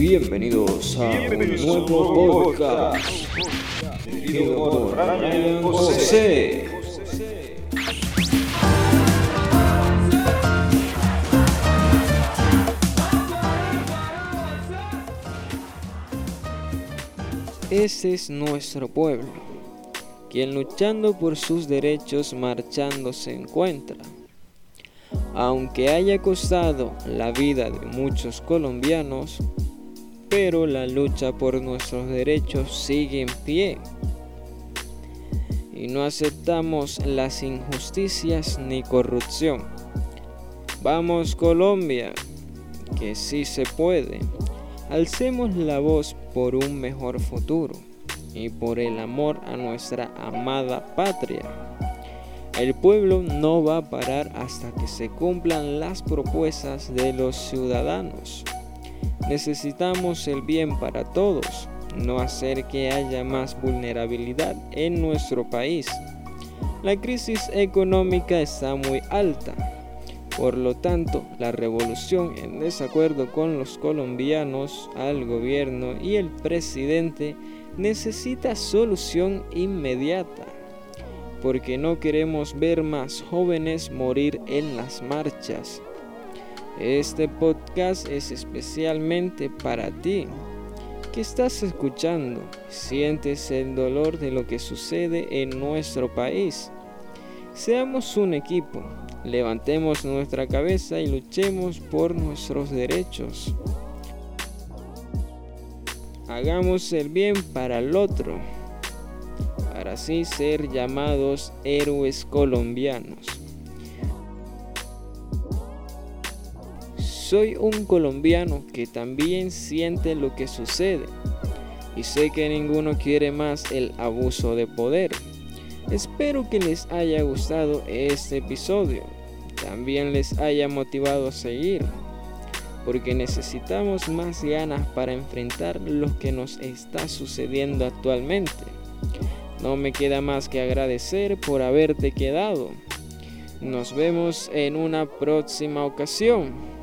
Bienvenidos a un nuevo podcast dirigido por Ryan José. Ese es nuestro pueblo, quien luchando por sus derechos marchando se encuentra. Aunque haya costado la vida de muchos colombianos, pero la lucha por nuestros derechos sigue en pie. Y no aceptamos las injusticias ni corrupción. Vamos Colombia, que sí se puede. Alcemos la voz por un mejor futuro y por el amor a nuestra amada patria. El pueblo no va a parar hasta que se cumplan las propuestas de los ciudadanos. Necesitamos el bien para todos, no hacer que haya más vulnerabilidad en nuestro país. La crisis económica está muy alta por lo tanto, la revolución en desacuerdo con los colombianos, al gobierno y el presidente necesita solución inmediata, porque no queremos ver más jóvenes morir en las marchas. Este podcast es especialmente para ti, que estás escuchando, sientes el dolor de lo que sucede en nuestro país. Seamos un equipo, Levantemos nuestra cabeza y luchemos por nuestros derechos. Hagamos el bien para el otro, para así ser llamados héroes colombianos. Soy un colombiano que también siente lo que sucede y sé que ninguno quiere más el abuso de poder. Espero que les haya gustado este episodio. También les haya motivado a seguir. Porque necesitamos más ganas para enfrentar lo que nos está sucediendo actualmente. No me queda más que agradecer por haberte quedado. Nos vemos en una próxima ocasión.